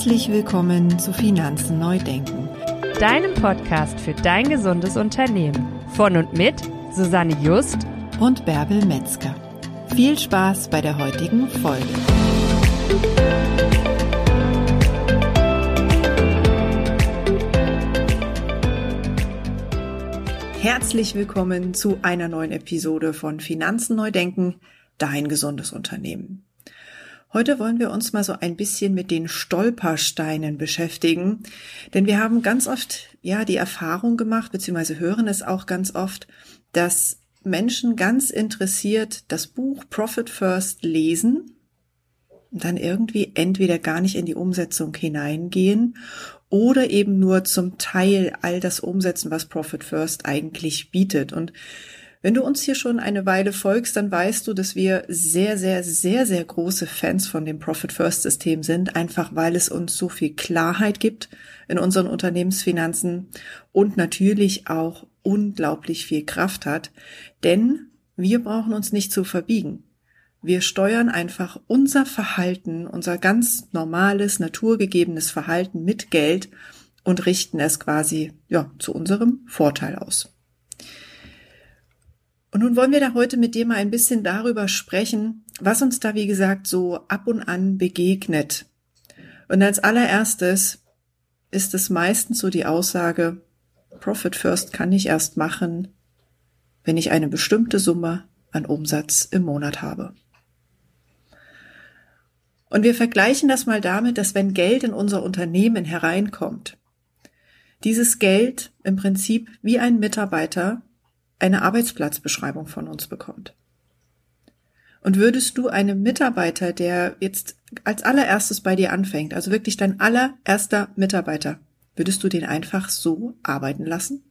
Herzlich willkommen zu Finanzen neu denken, deinem Podcast für dein gesundes Unternehmen. Von und mit Susanne Just und Bärbel Metzger. Viel Spaß bei der heutigen Folge. Herzlich willkommen zu einer neuen Episode von Finanzen neu denken, dein gesundes Unternehmen. Heute wollen wir uns mal so ein bisschen mit den Stolpersteinen beschäftigen, denn wir haben ganz oft ja die Erfahrung gemacht, beziehungsweise hören es auch ganz oft, dass Menschen ganz interessiert das Buch Profit First lesen und dann irgendwie entweder gar nicht in die Umsetzung hineingehen oder eben nur zum Teil all das umsetzen, was Profit First eigentlich bietet. Und wenn du uns hier schon eine Weile folgst, dann weißt du, dass wir sehr, sehr, sehr, sehr große Fans von dem Profit First System sind, einfach weil es uns so viel Klarheit gibt in unseren Unternehmensfinanzen und natürlich auch unglaublich viel Kraft hat, denn wir brauchen uns nicht zu verbiegen. Wir steuern einfach unser Verhalten, unser ganz normales, naturgegebenes Verhalten mit Geld und richten es quasi, ja, zu unserem Vorteil aus. Und nun wollen wir da heute mit dir mal ein bisschen darüber sprechen, was uns da, wie gesagt, so ab und an begegnet. Und als allererstes ist es meistens so die Aussage, Profit First kann ich erst machen, wenn ich eine bestimmte Summe an Umsatz im Monat habe. Und wir vergleichen das mal damit, dass wenn Geld in unser Unternehmen hereinkommt, dieses Geld im Prinzip wie ein Mitarbeiter eine Arbeitsplatzbeschreibung von uns bekommt. Und würdest du einem Mitarbeiter, der jetzt als allererstes bei dir anfängt, also wirklich dein allererster Mitarbeiter, würdest du den einfach so arbeiten lassen?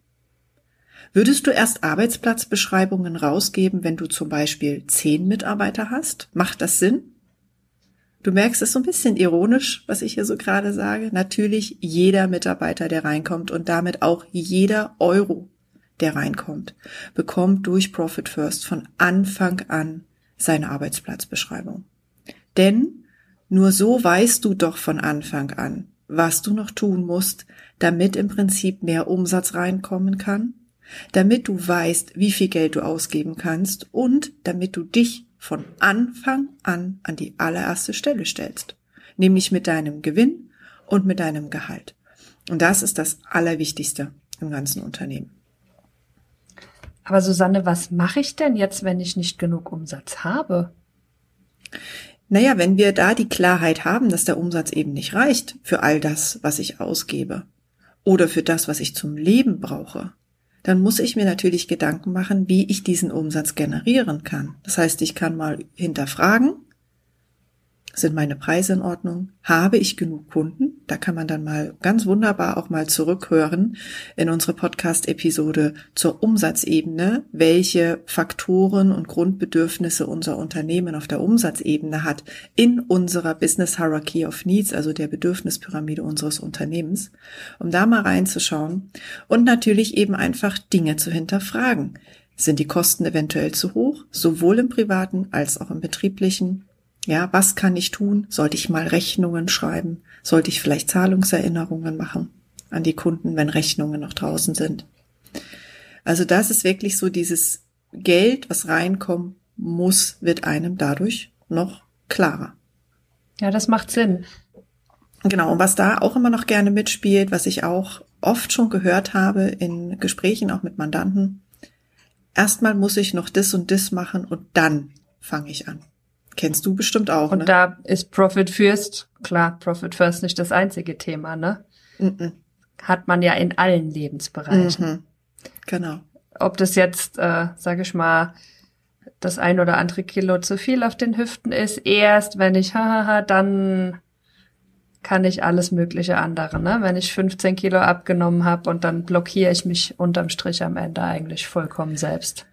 Würdest du erst Arbeitsplatzbeschreibungen rausgeben, wenn du zum Beispiel zehn Mitarbeiter hast? Macht das Sinn? Du merkst es so ein bisschen ironisch, was ich hier so gerade sage. Natürlich jeder Mitarbeiter, der reinkommt und damit auch jeder Euro, der reinkommt, bekommt durch Profit First von Anfang an seine Arbeitsplatzbeschreibung. Denn nur so weißt du doch von Anfang an, was du noch tun musst, damit im Prinzip mehr Umsatz reinkommen kann, damit du weißt, wie viel Geld du ausgeben kannst und damit du dich von Anfang an an die allererste Stelle stellst, nämlich mit deinem Gewinn und mit deinem Gehalt. Und das ist das Allerwichtigste im ganzen Unternehmen. Aber Susanne, was mache ich denn jetzt, wenn ich nicht genug Umsatz habe? Naja, wenn wir da die Klarheit haben, dass der Umsatz eben nicht reicht für all das, was ich ausgebe oder für das, was ich zum Leben brauche, dann muss ich mir natürlich Gedanken machen, wie ich diesen Umsatz generieren kann. Das heißt, ich kann mal hinterfragen, sind meine Preise in Ordnung? Habe ich genug Kunden? Da kann man dann mal ganz wunderbar auch mal zurückhören in unsere Podcast-Episode zur Umsatzebene, welche Faktoren und Grundbedürfnisse unser Unternehmen auf der Umsatzebene hat in unserer Business Hierarchy of Needs, also der Bedürfnispyramide unseres Unternehmens, um da mal reinzuschauen und natürlich eben einfach Dinge zu hinterfragen. Sind die Kosten eventuell zu hoch, sowohl im privaten als auch im betrieblichen? Ja, was kann ich tun? Sollte ich mal Rechnungen schreiben? Sollte ich vielleicht Zahlungserinnerungen machen an die Kunden, wenn Rechnungen noch draußen sind? Also das ist wirklich so dieses Geld, was reinkommen muss, wird einem dadurch noch klarer. Ja, das macht Sinn. Genau, und was da auch immer noch gerne mitspielt, was ich auch oft schon gehört habe in Gesprächen auch mit Mandanten, erstmal muss ich noch das und das machen und dann fange ich an. Kennst du bestimmt auch. Und ne? da ist Profit First, klar, Profit First nicht das einzige Thema, ne? Mm Hat man ja in allen Lebensbereichen. Mhm. Genau. Ob das jetzt, äh, sage ich mal, das ein oder andere Kilo zu viel auf den Hüften ist, erst wenn ich, hahaha, dann kann ich alles mögliche andere, ne? Wenn ich 15 Kilo abgenommen habe und dann blockiere ich mich unterm Strich am Ende eigentlich vollkommen selbst.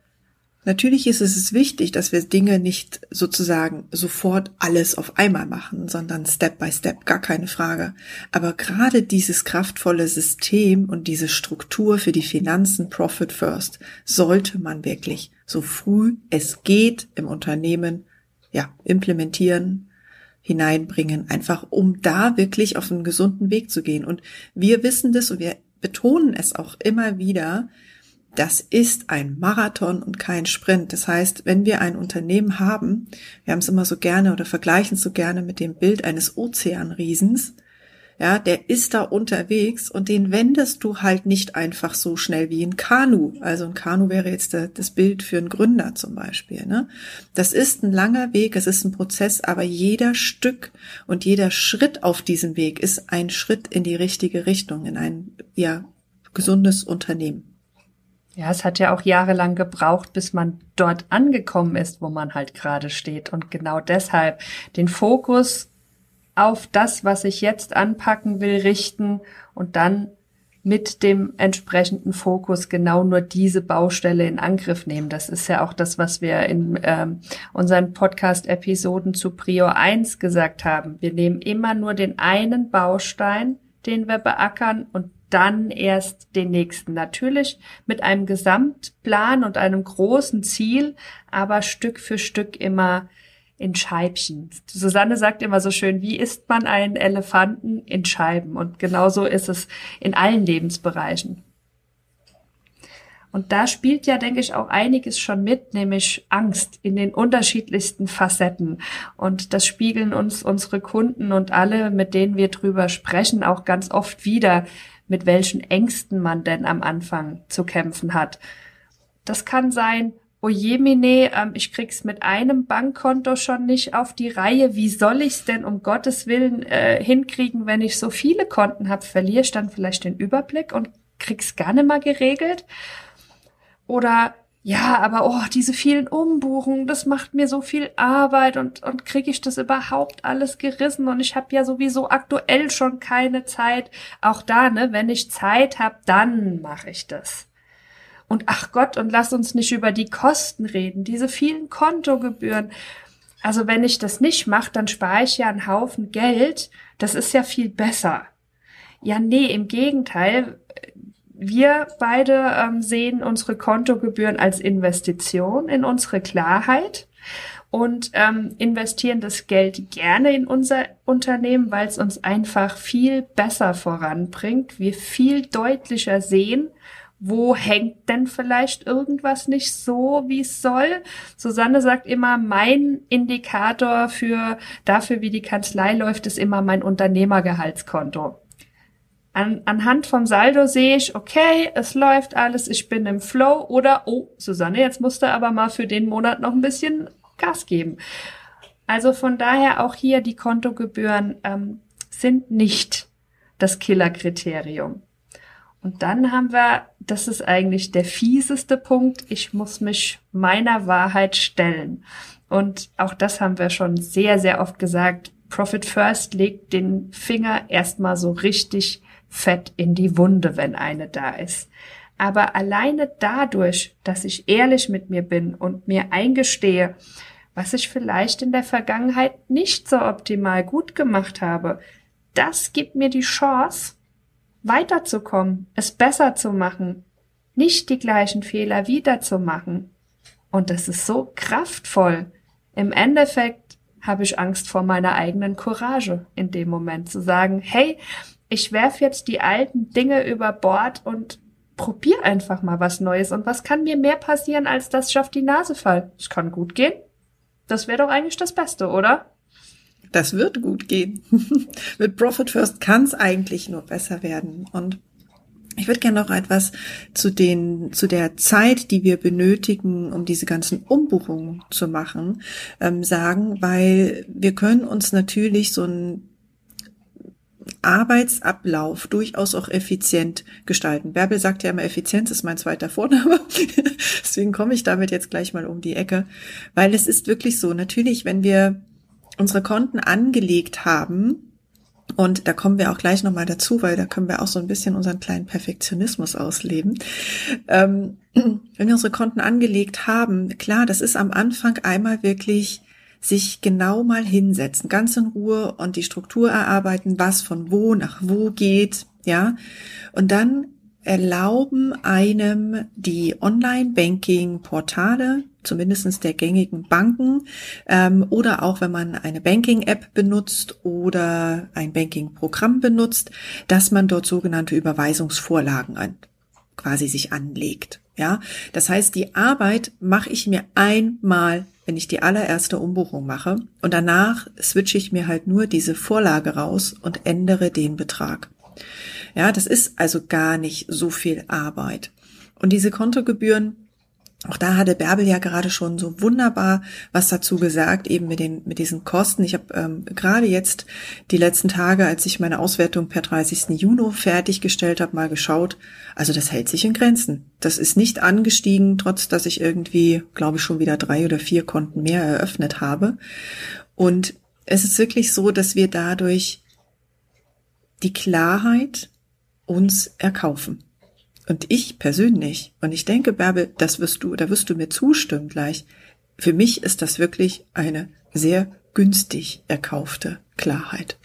Natürlich ist es wichtig, dass wir Dinge nicht sozusagen sofort alles auf einmal machen, sondern Step by Step, gar keine Frage. Aber gerade dieses kraftvolle System und diese Struktur für die Finanzen Profit First sollte man wirklich so früh es geht im Unternehmen ja implementieren, hineinbringen, einfach um da wirklich auf einen gesunden Weg zu gehen. Und wir wissen das und wir betonen es auch immer wieder, das ist ein Marathon und kein Sprint. Das heißt, wenn wir ein Unternehmen haben, wir haben es immer so gerne oder vergleichen es so gerne mit dem Bild eines Ozeanriesens, ja, der ist da unterwegs und den wendest du halt nicht einfach so schnell wie ein Kanu. Also ein Kanu wäre jetzt das Bild für einen Gründer zum Beispiel. Ne? Das ist ein langer Weg, es ist ein Prozess, aber jeder Stück und jeder Schritt auf diesem Weg ist ein Schritt in die richtige Richtung, in ein ja gesundes Unternehmen. Ja, es hat ja auch jahrelang gebraucht, bis man dort angekommen ist, wo man halt gerade steht. Und genau deshalb den Fokus auf das, was ich jetzt anpacken will, richten und dann mit dem entsprechenden Fokus genau nur diese Baustelle in Angriff nehmen. Das ist ja auch das, was wir in ähm, unseren Podcast-Episoden zu Prio 1 gesagt haben. Wir nehmen immer nur den einen Baustein, den wir beackern und dann erst den nächsten. Natürlich mit einem Gesamtplan und einem großen Ziel, aber Stück für Stück immer in Scheibchen. Susanne sagt immer so schön, wie isst man einen Elefanten in Scheiben? Und genauso ist es in allen Lebensbereichen. Und da spielt ja, denke ich, auch einiges schon mit, nämlich Angst in den unterschiedlichsten Facetten. Und das spiegeln uns unsere Kunden und alle, mit denen wir drüber sprechen, auch ganz oft wieder, mit welchen Ängsten man denn am Anfang zu kämpfen hat. Das kann sein, Ojemine, ähm, ich krieg's mit einem Bankkonto schon nicht auf die Reihe. Wie soll ich's denn um Gottes Willen äh, hinkriegen, wenn ich so viele Konten habe? Verliere ich dann vielleicht den Überblick und krieg's gar nicht mal geregelt? Oder ja, aber oh, diese vielen Umbuchungen, das macht mir so viel Arbeit und, und kriege ich das überhaupt alles gerissen und ich habe ja sowieso aktuell schon keine Zeit. Auch da, ne, wenn ich Zeit habe, dann mache ich das. Und ach Gott, und lass uns nicht über die Kosten reden, diese vielen Kontogebühren. Also wenn ich das nicht mache, dann spare ich ja einen Haufen Geld. Das ist ja viel besser. Ja, nee, im Gegenteil wir beide ähm, sehen unsere Kontogebühren als Investition in unsere Klarheit und ähm, investieren das Geld gerne in unser Unternehmen, weil es uns einfach viel besser voranbringt. Wir viel deutlicher sehen, wo hängt denn vielleicht irgendwas nicht so, wie es soll? Susanne sagt immer, mein Indikator für dafür, wie die Kanzlei läuft, ist immer mein Unternehmergehaltskonto. An, anhand vom Saldo sehe ich, okay, es läuft alles, ich bin im Flow oder, oh, Susanne, jetzt musst du aber mal für den Monat noch ein bisschen Gas geben. Also von daher auch hier die Kontogebühren ähm, sind nicht das Killerkriterium. Und dann haben wir, das ist eigentlich der fieseste Punkt, ich muss mich meiner Wahrheit stellen. Und auch das haben wir schon sehr, sehr oft gesagt. Profit First legt den Finger erstmal so richtig Fett in die Wunde, wenn eine da ist. Aber alleine dadurch, dass ich ehrlich mit mir bin und mir eingestehe, was ich vielleicht in der Vergangenheit nicht so optimal gut gemacht habe, das gibt mir die Chance, weiterzukommen, es besser zu machen, nicht die gleichen Fehler wiederzumachen. Und das ist so kraftvoll. Im Endeffekt habe ich Angst vor meiner eigenen Courage in dem Moment zu sagen, hey, ich werf jetzt die alten Dinge über Bord und probier einfach mal was Neues. Und was kann mir mehr passieren, als dass ich auf die Nase fall? Es kann gut gehen. Das wäre doch eigentlich das Beste, oder? Das wird gut gehen. Mit Profit First kann es eigentlich nur besser werden. Und ich würde gerne noch etwas zu den, zu der Zeit, die wir benötigen, um diese ganzen Umbuchungen zu machen, ähm, sagen, weil wir können uns natürlich so ein Arbeitsablauf durchaus auch effizient gestalten. Bärbel sagt ja immer, Effizienz ist mein zweiter Vorname. Deswegen komme ich damit jetzt gleich mal um die Ecke. Weil es ist wirklich so, natürlich, wenn wir unsere Konten angelegt haben, und da kommen wir auch gleich nochmal dazu, weil da können wir auch so ein bisschen unseren kleinen Perfektionismus ausleben. Ähm, wenn wir unsere Konten angelegt haben, klar, das ist am Anfang einmal wirklich sich genau mal hinsetzen, ganz in Ruhe und die Struktur erarbeiten, was von wo nach wo geht, ja. Und dann erlauben einem die Online-Banking-Portale, zumindestens der gängigen Banken ähm, oder auch wenn man eine Banking-App benutzt oder ein Banking-Programm benutzt, dass man dort sogenannte Überweisungsvorlagen an, quasi sich anlegt. Ja, das heißt, die Arbeit mache ich mir einmal, wenn ich die allererste Umbuchung mache und danach switche ich mir halt nur diese Vorlage raus und ändere den Betrag. Ja, das ist also gar nicht so viel Arbeit. Und diese Kontogebühren, auch da hatte Bärbel ja gerade schon so wunderbar was dazu gesagt, eben mit den mit diesen Kosten. Ich habe ähm, gerade jetzt die letzten Tage, als ich meine Auswertung per 30. Juni fertiggestellt habe, mal geschaut. Also das hält sich in Grenzen. Das ist nicht angestiegen, trotz dass ich irgendwie, glaube ich, schon wieder drei oder vier Konten mehr eröffnet habe. Und es ist wirklich so, dass wir dadurch die Klarheit uns erkaufen. Und ich persönlich, und ich denke, Bärbel, das wirst du, da wirst du mir zustimmen gleich. Für mich ist das wirklich eine sehr günstig erkaufte Klarheit.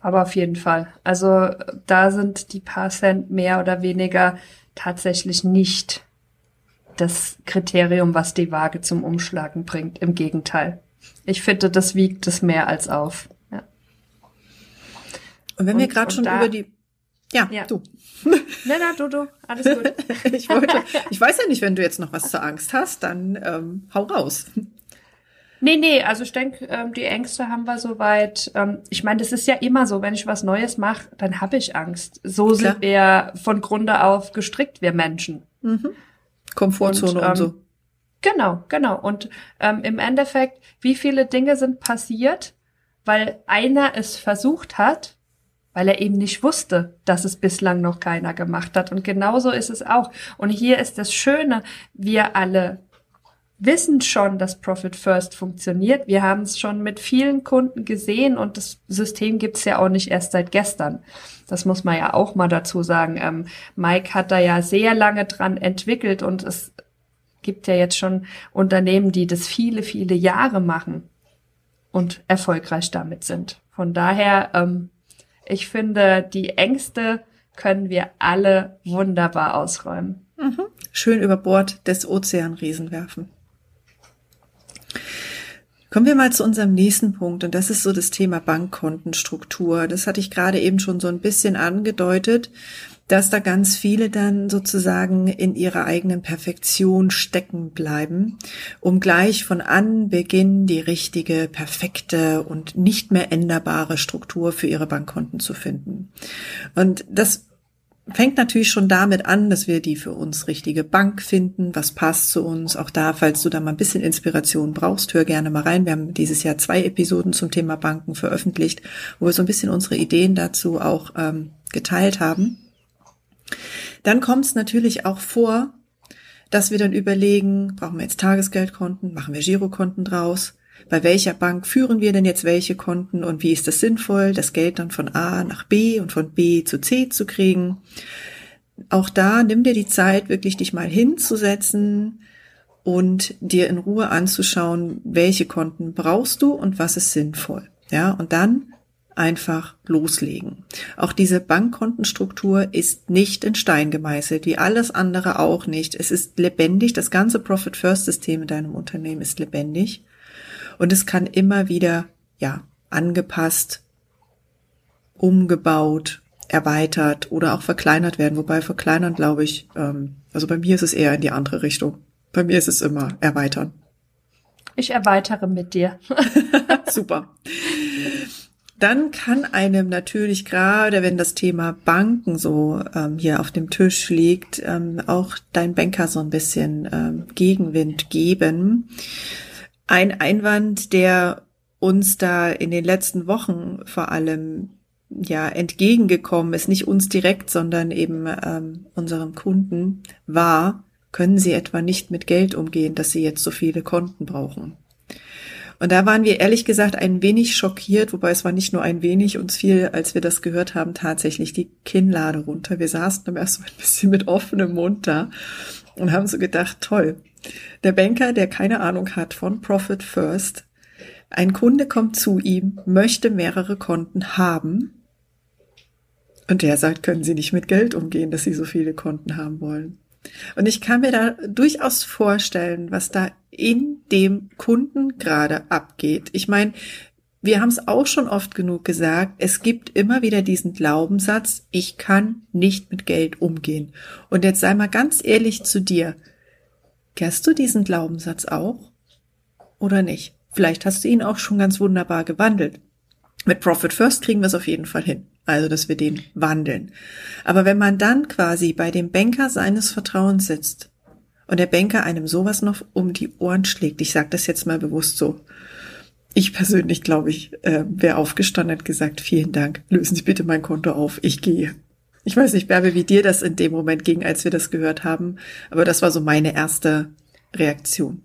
Aber auf jeden Fall. Also da sind die paar Cent mehr oder weniger tatsächlich nicht das Kriterium, was die Waage zum Umschlagen bringt. Im Gegenteil. Ich finde, das wiegt es mehr als auf. Ja. Und wenn und, wir gerade schon über die ja, ja. du. Na, na, du, du. Alles gut. ich, wollte, ich weiß ja nicht, wenn du jetzt noch was zur Angst hast, dann ähm, hau raus. Nee, nee, also ich denke, ähm, die Ängste haben wir soweit. Ähm, ich meine, das ist ja immer so, wenn ich was Neues mache, dann habe ich Angst. So Klar. sind wir von Grunde auf gestrickt, wir Menschen. Mhm. Komfortzone und, ähm, und so. Genau, genau. Und ähm, im Endeffekt, wie viele Dinge sind passiert, weil einer es versucht hat weil er eben nicht wusste, dass es bislang noch keiner gemacht hat. Und genauso ist es auch. Und hier ist das Schöne, wir alle wissen schon, dass Profit First funktioniert. Wir haben es schon mit vielen Kunden gesehen und das System gibt's ja auch nicht erst seit gestern. Das muss man ja auch mal dazu sagen. Ähm, Mike hat da ja sehr lange dran entwickelt und es gibt ja jetzt schon Unternehmen, die das viele, viele Jahre machen und erfolgreich damit sind. Von daher ähm, ich finde, die Ängste können wir alle wunderbar ausräumen. Mhm. Schön über Bord des Ozeanriesen werfen. Kommen wir mal zu unserem nächsten Punkt und das ist so das Thema Bankkontenstruktur. Das hatte ich gerade eben schon so ein bisschen angedeutet dass da ganz viele dann sozusagen in ihrer eigenen Perfektion stecken bleiben, um gleich von Anbeginn die richtige, perfekte und nicht mehr änderbare Struktur für ihre Bankkonten zu finden. Und das fängt natürlich schon damit an, dass wir die für uns richtige Bank finden, was passt zu uns. Auch da, falls du da mal ein bisschen Inspiration brauchst, hör gerne mal rein. Wir haben dieses Jahr zwei Episoden zum Thema Banken veröffentlicht, wo wir so ein bisschen unsere Ideen dazu auch ähm, geteilt haben. Dann kommt es natürlich auch vor, dass wir dann überlegen, brauchen wir jetzt Tagesgeldkonten, machen wir Girokonten draus? Bei welcher Bank führen wir denn jetzt welche Konten und wie ist das sinnvoll, das Geld dann von A nach B und von B zu C zu kriegen? Auch da nimm dir die Zeit, wirklich dich mal hinzusetzen und dir in Ruhe anzuschauen, welche Konten brauchst du und was ist sinnvoll. Ja, und dann einfach loslegen. Auch diese Bankkontenstruktur ist nicht in Stein gemeißelt, wie alles andere auch nicht. Es ist lebendig, das ganze Profit First System in deinem Unternehmen ist lebendig und es kann immer wieder, ja, angepasst, umgebaut, erweitert oder auch verkleinert werden. Wobei verkleinern, glaube ich, ähm, also bei mir ist es eher in die andere Richtung. Bei mir ist es immer erweitern. Ich erweitere mit dir. Super dann kann einem natürlich gerade, wenn das Thema Banken so ähm, hier auf dem Tisch liegt, ähm, auch dein Banker so ein bisschen ähm, Gegenwind geben. Ein Einwand, der uns da in den letzten Wochen vor allem ja entgegengekommen ist, nicht uns direkt, sondern eben ähm, unserem Kunden, war, können Sie etwa nicht mit Geld umgehen, dass Sie jetzt so viele Konten brauchen. Und da waren wir ehrlich gesagt ein wenig schockiert, wobei es war nicht nur ein wenig, uns fiel, als wir das gehört haben, tatsächlich die Kinnlade runter. Wir saßen am ersten Mal ein bisschen mit offenem Mund da und haben so gedacht, toll. Der Banker, der keine Ahnung hat von Profit First, ein Kunde kommt zu ihm, möchte mehrere Konten haben. Und der sagt, können Sie nicht mit Geld umgehen, dass Sie so viele Konten haben wollen. Und ich kann mir da durchaus vorstellen, was da in dem Kunden gerade abgeht. Ich meine, wir haben es auch schon oft genug gesagt, es gibt immer wieder diesen Glaubenssatz, ich kann nicht mit Geld umgehen. Und jetzt sei mal ganz ehrlich zu dir, kennst du diesen Glaubenssatz auch oder nicht? Vielleicht hast du ihn auch schon ganz wunderbar gewandelt. Mit Profit First kriegen wir es auf jeden Fall hin. Also, dass wir den wandeln. Aber wenn man dann quasi bei dem Banker seines Vertrauens sitzt und der Banker einem sowas noch um die Ohren schlägt, ich sage das jetzt mal bewusst so, ich persönlich glaube ich, äh, wäre aufgestanden und gesagt, vielen Dank, lösen Sie bitte mein Konto auf, ich gehe. Ich weiß nicht, Bärbe, wie dir das in dem Moment ging, als wir das gehört haben, aber das war so meine erste Reaktion.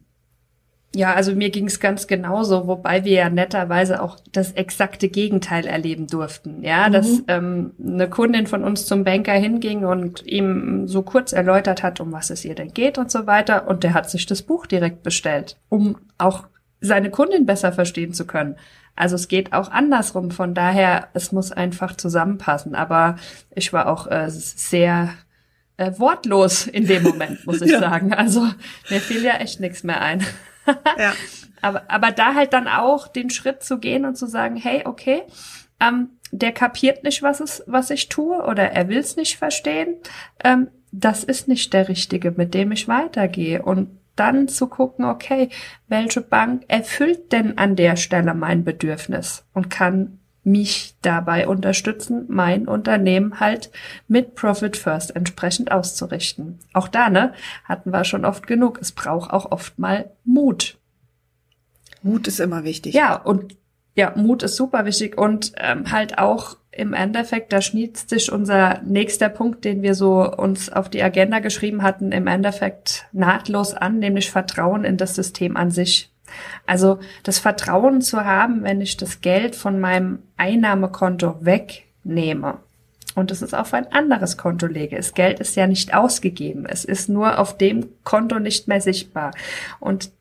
Ja, also mir ging es ganz genauso, wobei wir ja netterweise auch das exakte Gegenteil erleben durften. Ja, mhm. dass ähm, eine Kundin von uns zum Banker hinging und ihm so kurz erläutert hat, um was es ihr denn geht und so weiter. Und der hat sich das Buch direkt bestellt, um auch seine Kundin besser verstehen zu können. Also es geht auch andersrum. Von daher, es muss einfach zusammenpassen. Aber ich war auch äh, sehr äh, wortlos in dem Moment, muss ich ja. sagen. Also mir fiel ja echt nichts mehr ein. ja. aber, aber da halt dann auch den Schritt zu gehen und zu sagen, hey, okay, ähm, der kapiert nicht, was es, was ich tue, oder er will es nicht verstehen. Ähm, das ist nicht der Richtige, mit dem ich weitergehe. Und dann zu gucken, okay, welche Bank erfüllt denn an der Stelle mein Bedürfnis und kann mich dabei unterstützen, mein Unternehmen halt mit Profit First entsprechend auszurichten. Auch da, ne, hatten wir schon oft genug. Es braucht auch oft mal Mut. Mut ist immer wichtig. Ja, und ja, Mut ist super wichtig und ähm, halt auch im Endeffekt, da schnitzt sich unser nächster Punkt, den wir so uns auf die Agenda geschrieben hatten, im Endeffekt nahtlos an, nämlich Vertrauen in das System an sich. Also das Vertrauen zu haben, wenn ich das Geld von meinem Einnahmekonto wegnehme und es ist auf ein anderes Konto lege. Das Geld ist ja nicht ausgegeben. Es ist nur auf dem Konto nicht mehr sichtbar. Und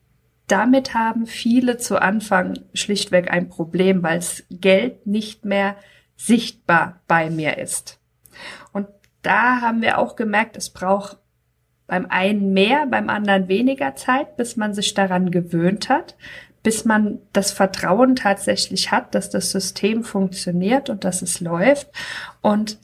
damit haben viele zu Anfang schlichtweg ein Problem, weil das Geld nicht mehr sichtbar bei mir ist. Und da haben wir auch gemerkt, es braucht beim einen mehr, beim anderen weniger Zeit, bis man sich daran gewöhnt hat, bis man das Vertrauen tatsächlich hat, dass das System funktioniert und dass es läuft. Und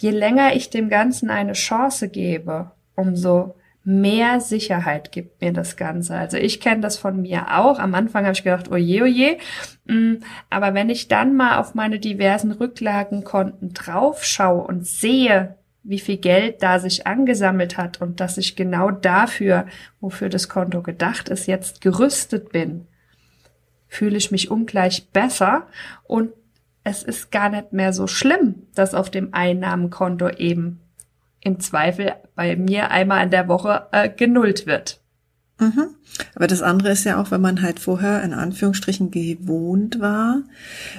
je länger ich dem Ganzen eine Chance gebe, umso mehr Sicherheit gibt mir das Ganze. Also ich kenne das von mir auch. Am Anfang habe ich gedacht, oje, oje. Mm, aber wenn ich dann mal auf meine diversen Rücklagenkonten draufschaue und sehe, wie viel Geld da sich angesammelt hat und dass ich genau dafür, wofür das Konto gedacht ist, jetzt gerüstet bin, fühle ich mich ungleich besser und es ist gar nicht mehr so schlimm, dass auf dem Einnahmenkonto eben im Zweifel bei mir einmal in der Woche äh, genullt wird. Mhm. Aber das andere ist ja auch, wenn man halt vorher in Anführungsstrichen gewohnt war,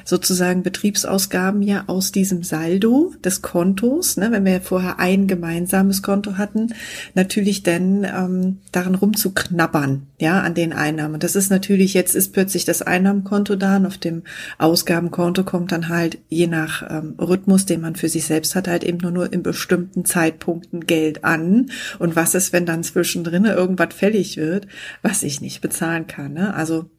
sozusagen Betriebsausgaben ja aus diesem Saldo des Kontos, ne, wenn wir vorher ein gemeinsames Konto hatten, natürlich dann ähm, daran rumzuknabbern, ja, an den Einnahmen. Das ist natürlich, jetzt ist plötzlich das Einnahmenkonto da und auf dem Ausgabenkonto kommt dann halt je nach ähm, Rhythmus, den man für sich selbst hat, halt eben nur, nur in bestimmten Zeitpunkten Geld an. Und was ist, wenn dann zwischendrin irgendwas fällig wird? Was ich nicht bezahlen kann. Ne? Also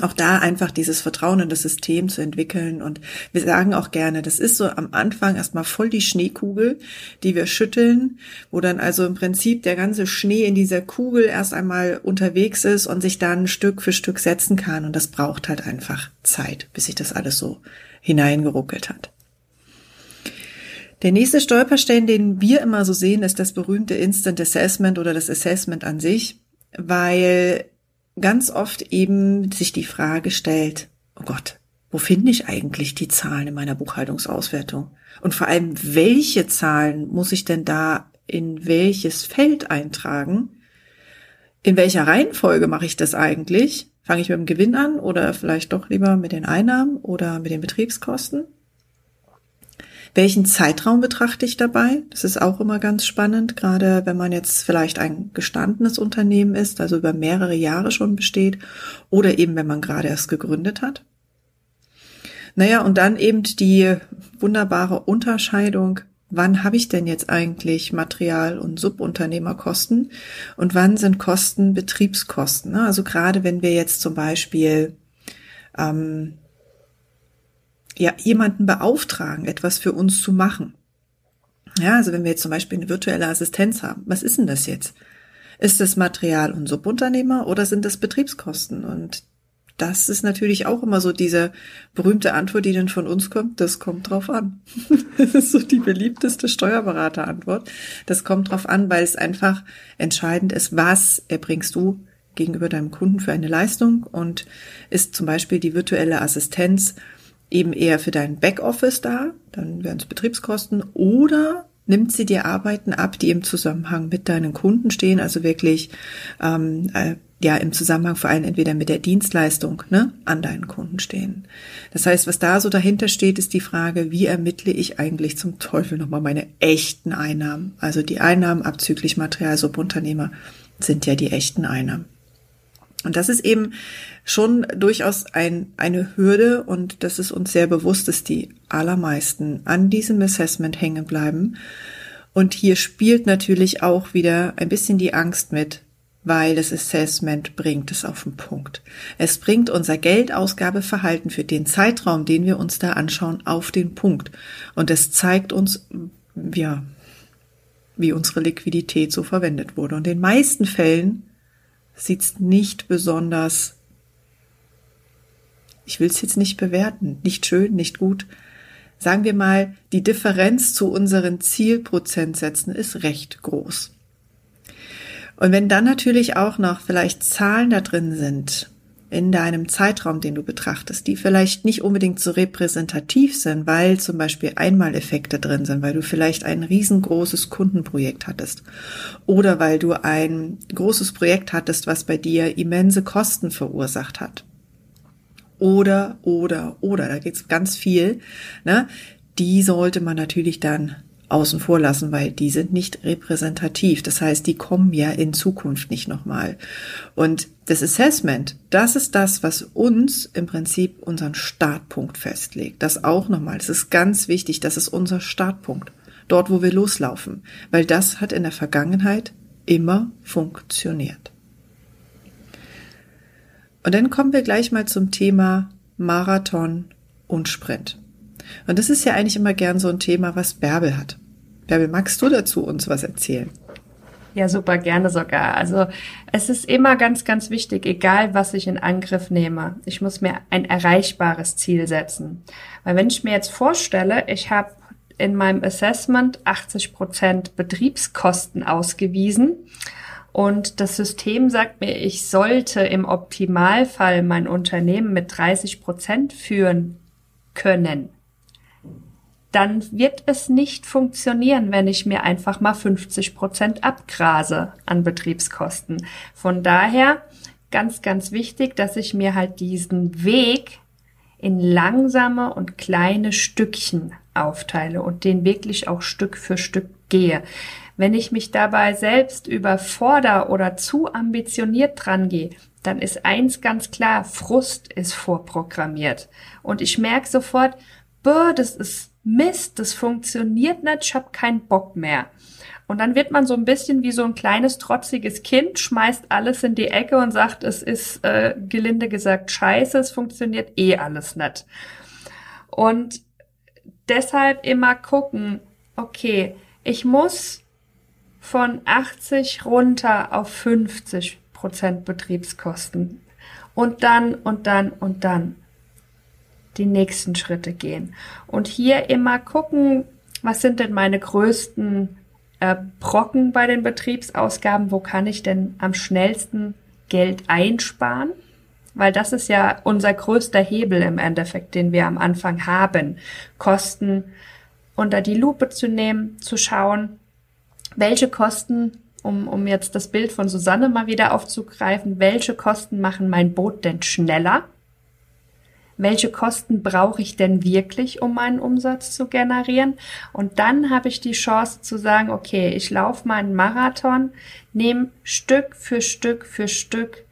auch da einfach dieses Vertrauen in das System zu entwickeln. Und wir sagen auch gerne, das ist so am Anfang erstmal voll die Schneekugel, die wir schütteln, wo dann also im Prinzip der ganze Schnee in dieser Kugel erst einmal unterwegs ist und sich dann Stück für Stück setzen kann. Und das braucht halt einfach Zeit, bis sich das alles so hineingeruckelt hat. Der nächste Stolperstein, den wir immer so sehen, ist das berühmte Instant Assessment oder das Assessment an sich weil ganz oft eben sich die Frage stellt, oh Gott, wo finde ich eigentlich die Zahlen in meiner Buchhaltungsauswertung? Und vor allem, welche Zahlen muss ich denn da in welches Feld eintragen? In welcher Reihenfolge mache ich das eigentlich? Fange ich mit dem Gewinn an oder vielleicht doch lieber mit den Einnahmen oder mit den Betriebskosten? Welchen Zeitraum betrachte ich dabei? Das ist auch immer ganz spannend, gerade wenn man jetzt vielleicht ein gestandenes Unternehmen ist, also über mehrere Jahre schon besteht, oder eben wenn man gerade erst gegründet hat. Naja, und dann eben die wunderbare Unterscheidung, wann habe ich denn jetzt eigentlich Material- und Subunternehmerkosten und wann sind Kosten Betriebskosten. Also gerade wenn wir jetzt zum Beispiel ähm, ja, jemanden beauftragen, etwas für uns zu machen. Ja, also wenn wir jetzt zum Beispiel eine virtuelle Assistenz haben, was ist denn das jetzt? Ist das Material- und Subunternehmer oder sind das Betriebskosten? Und das ist natürlich auch immer so diese berühmte Antwort, die dann von uns kommt. Das kommt drauf an. Das ist so die beliebteste Steuerberaterantwort. Das kommt drauf an, weil es einfach entscheidend ist, was erbringst du gegenüber deinem Kunden für eine Leistung und ist zum Beispiel die virtuelle Assistenz eben eher für dein Backoffice da, dann wären es Betriebskosten, oder nimmt sie dir Arbeiten ab, die im Zusammenhang mit deinen Kunden stehen, also wirklich ähm, äh, ja im Zusammenhang vor allem entweder mit der Dienstleistung ne, an deinen Kunden stehen. Das heißt, was da so dahinter steht, ist die Frage, wie ermittle ich eigentlich zum Teufel nochmal meine echten Einnahmen? Also die Einnahmen abzüglich Material, Subunternehmer sind ja die echten Einnahmen. Und das ist eben schon durchaus ein, eine Hürde und das ist uns sehr bewusst, dass die allermeisten an diesem Assessment hängen bleiben. Und hier spielt natürlich auch wieder ein bisschen die Angst mit, weil das Assessment bringt es auf den Punkt. Es bringt unser Geldausgabeverhalten für den Zeitraum, den wir uns da anschauen, auf den Punkt. Und es zeigt uns, ja, wie unsere Liquidität so verwendet wurde. Und in den meisten Fällen sieht's nicht besonders, ich will es jetzt nicht bewerten, nicht schön, nicht gut. Sagen wir mal, die Differenz zu unseren Zielprozentsätzen ist recht groß. Und wenn dann natürlich auch noch vielleicht Zahlen da drin sind, in deinem Zeitraum, den du betrachtest, die vielleicht nicht unbedingt so repräsentativ sind, weil zum Beispiel Einmaleffekte drin sind, weil du vielleicht ein riesengroßes Kundenprojekt hattest oder weil du ein großes Projekt hattest, was bei dir immense Kosten verursacht hat. Oder, oder, oder, da geht's ganz viel. Ne? Die sollte man natürlich dann außen vor lassen, weil die sind nicht repräsentativ. Das heißt, die kommen ja in Zukunft nicht nochmal. Und das Assessment, das ist das, was uns im Prinzip unseren Startpunkt festlegt. Das auch nochmal. Das ist ganz wichtig. Das ist unser Startpunkt. Dort, wo wir loslaufen. Weil das hat in der Vergangenheit immer funktioniert. Und dann kommen wir gleich mal zum Thema Marathon und Sprint. Und das ist ja eigentlich immer gern so ein Thema, was Bärbel hat. Bärbel, magst du dazu uns was erzählen? Ja, super gerne sogar. Also es ist immer ganz, ganz wichtig, egal was ich in Angriff nehme, ich muss mir ein erreichbares Ziel setzen. Weil wenn ich mir jetzt vorstelle, ich habe in meinem Assessment 80 Prozent Betriebskosten ausgewiesen und das System sagt mir, ich sollte im Optimalfall mein Unternehmen mit 30 Prozent führen können dann wird es nicht funktionieren, wenn ich mir einfach mal 50 Prozent abgrase an Betriebskosten. Von daher ganz, ganz wichtig, dass ich mir halt diesen Weg in langsame und kleine Stückchen aufteile und den wirklich auch Stück für Stück gehe. Wenn ich mich dabei selbst überforder oder zu ambitioniert dran gehe, dann ist eins ganz klar, Frust ist vorprogrammiert. Und ich merke sofort, das ist Mist, das funktioniert nicht, ich habe keinen Bock mehr. Und dann wird man so ein bisschen wie so ein kleines trotziges Kind, schmeißt alles in die Ecke und sagt, es ist äh, gelinde gesagt scheiße, es funktioniert eh alles nicht. Und deshalb immer gucken, okay, ich muss von 80 runter auf 50 Prozent Betriebskosten. Und dann und dann und dann die nächsten Schritte gehen. Und hier immer gucken, was sind denn meine größten äh, Brocken bei den Betriebsausgaben? Wo kann ich denn am schnellsten Geld einsparen? Weil das ist ja unser größter Hebel im Endeffekt, den wir am Anfang haben. Kosten unter die Lupe zu nehmen, zu schauen, welche Kosten, um, um jetzt das Bild von Susanne mal wieder aufzugreifen, welche Kosten machen mein Boot denn schneller? Welche Kosten brauche ich denn wirklich, um meinen Umsatz zu generieren? Und dann habe ich die Chance zu sagen, okay, ich laufe meinen Marathon, nehme Stück für Stück für Stück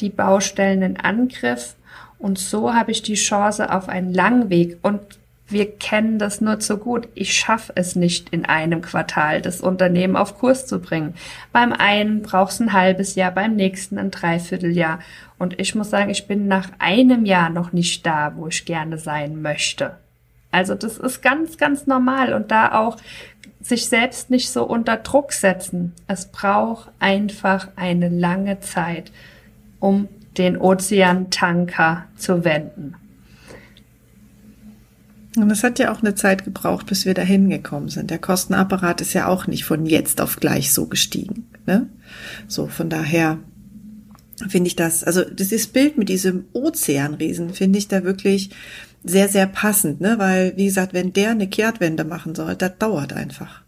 die Baustellen in Angriff und so habe ich die Chance auf einen langen Weg. Und wir kennen das nur zu gut. Ich schaffe es nicht in einem Quartal, das Unternehmen auf Kurs zu bringen. Beim einen braucht es ein halbes Jahr, beim nächsten ein Dreivierteljahr. Und ich muss sagen, ich bin nach einem Jahr noch nicht da, wo ich gerne sein möchte. Also das ist ganz, ganz normal und da auch sich selbst nicht so unter Druck setzen. Es braucht einfach eine lange Zeit, um den Ozeantanker zu wenden. Und es hat ja auch eine Zeit gebraucht, bis wir dahin gekommen sind. Der Kostenapparat ist ja auch nicht von jetzt auf gleich so gestiegen. Ne? So, von daher finde ich das, also dieses Bild mit diesem Ozeanriesen finde ich da wirklich sehr, sehr passend, ne? Weil, wie gesagt, wenn der eine Kehrtwende machen soll, das dauert einfach.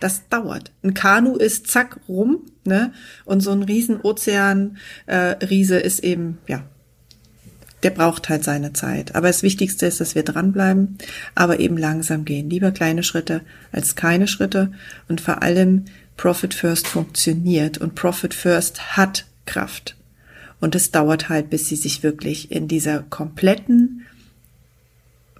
Das dauert. Ein Kanu ist zack rum, ne? Und so ein riesen Ozeanriese äh, ist eben, ja, der braucht halt seine Zeit. Aber das Wichtigste ist, dass wir dranbleiben, aber eben langsam gehen. Lieber kleine Schritte als keine Schritte. Und vor allem Profit First funktioniert und Profit First hat Kraft. Und es dauert halt, bis sie sich wirklich in dieser kompletten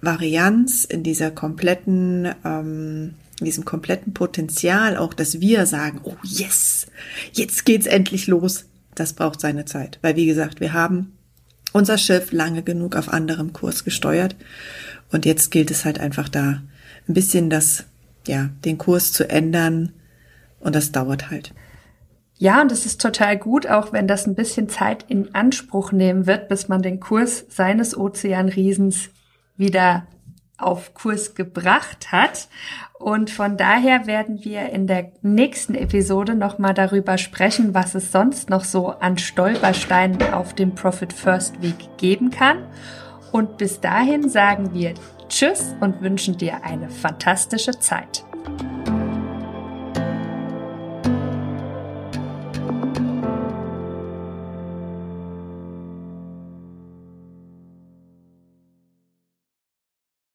Varianz, in dieser kompletten, ähm, in diesem kompletten Potenzial, auch dass wir sagen, oh yes, jetzt geht's endlich los. Das braucht seine Zeit. Weil wie gesagt, wir haben unser Schiff lange genug auf anderem Kurs gesteuert. Und jetzt gilt es halt einfach da ein bisschen das, ja, den Kurs zu ändern. Und das dauert halt. Ja, und es ist total gut, auch wenn das ein bisschen Zeit in Anspruch nehmen wird, bis man den Kurs seines Ozeanriesens wieder auf Kurs gebracht hat. Und von daher werden wir in der nächsten Episode nochmal darüber sprechen, was es sonst noch so an Stolpersteinen auf dem Profit First Weg geben kann. Und bis dahin sagen wir Tschüss und wünschen dir eine fantastische Zeit.